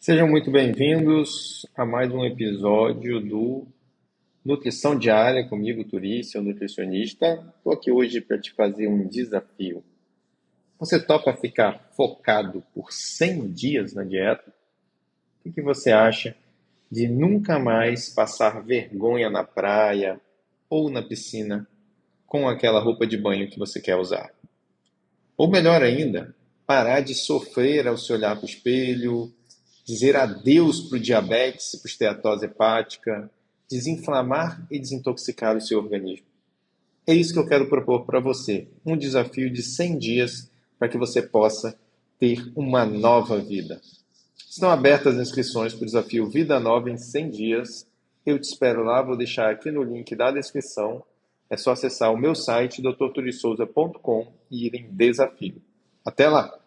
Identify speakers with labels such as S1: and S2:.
S1: Sejam muito bem-vindos a mais um episódio do Nutrição Diária comigo, Turício, nutricionista. Estou aqui hoje para te fazer um desafio. Você topa ficar focado por 100 dias na dieta? O que você acha de nunca mais passar vergonha na praia ou na piscina com aquela roupa de banho que você quer usar? Ou melhor ainda, parar de sofrer ao se olhar para o espelho, dizer adeus para o diabetes para a esteatose hepática, desinflamar e desintoxicar o seu organismo. É isso que eu quero propor para você, um desafio de 100 dias para que você possa ter uma nova vida. Estão abertas as inscrições para o desafio Vida Nova em 100 dias. Eu te espero lá, vou deixar aqui no link da descrição. É só acessar o meu site, doutorturisouza.com e ir em desafio. Até lá!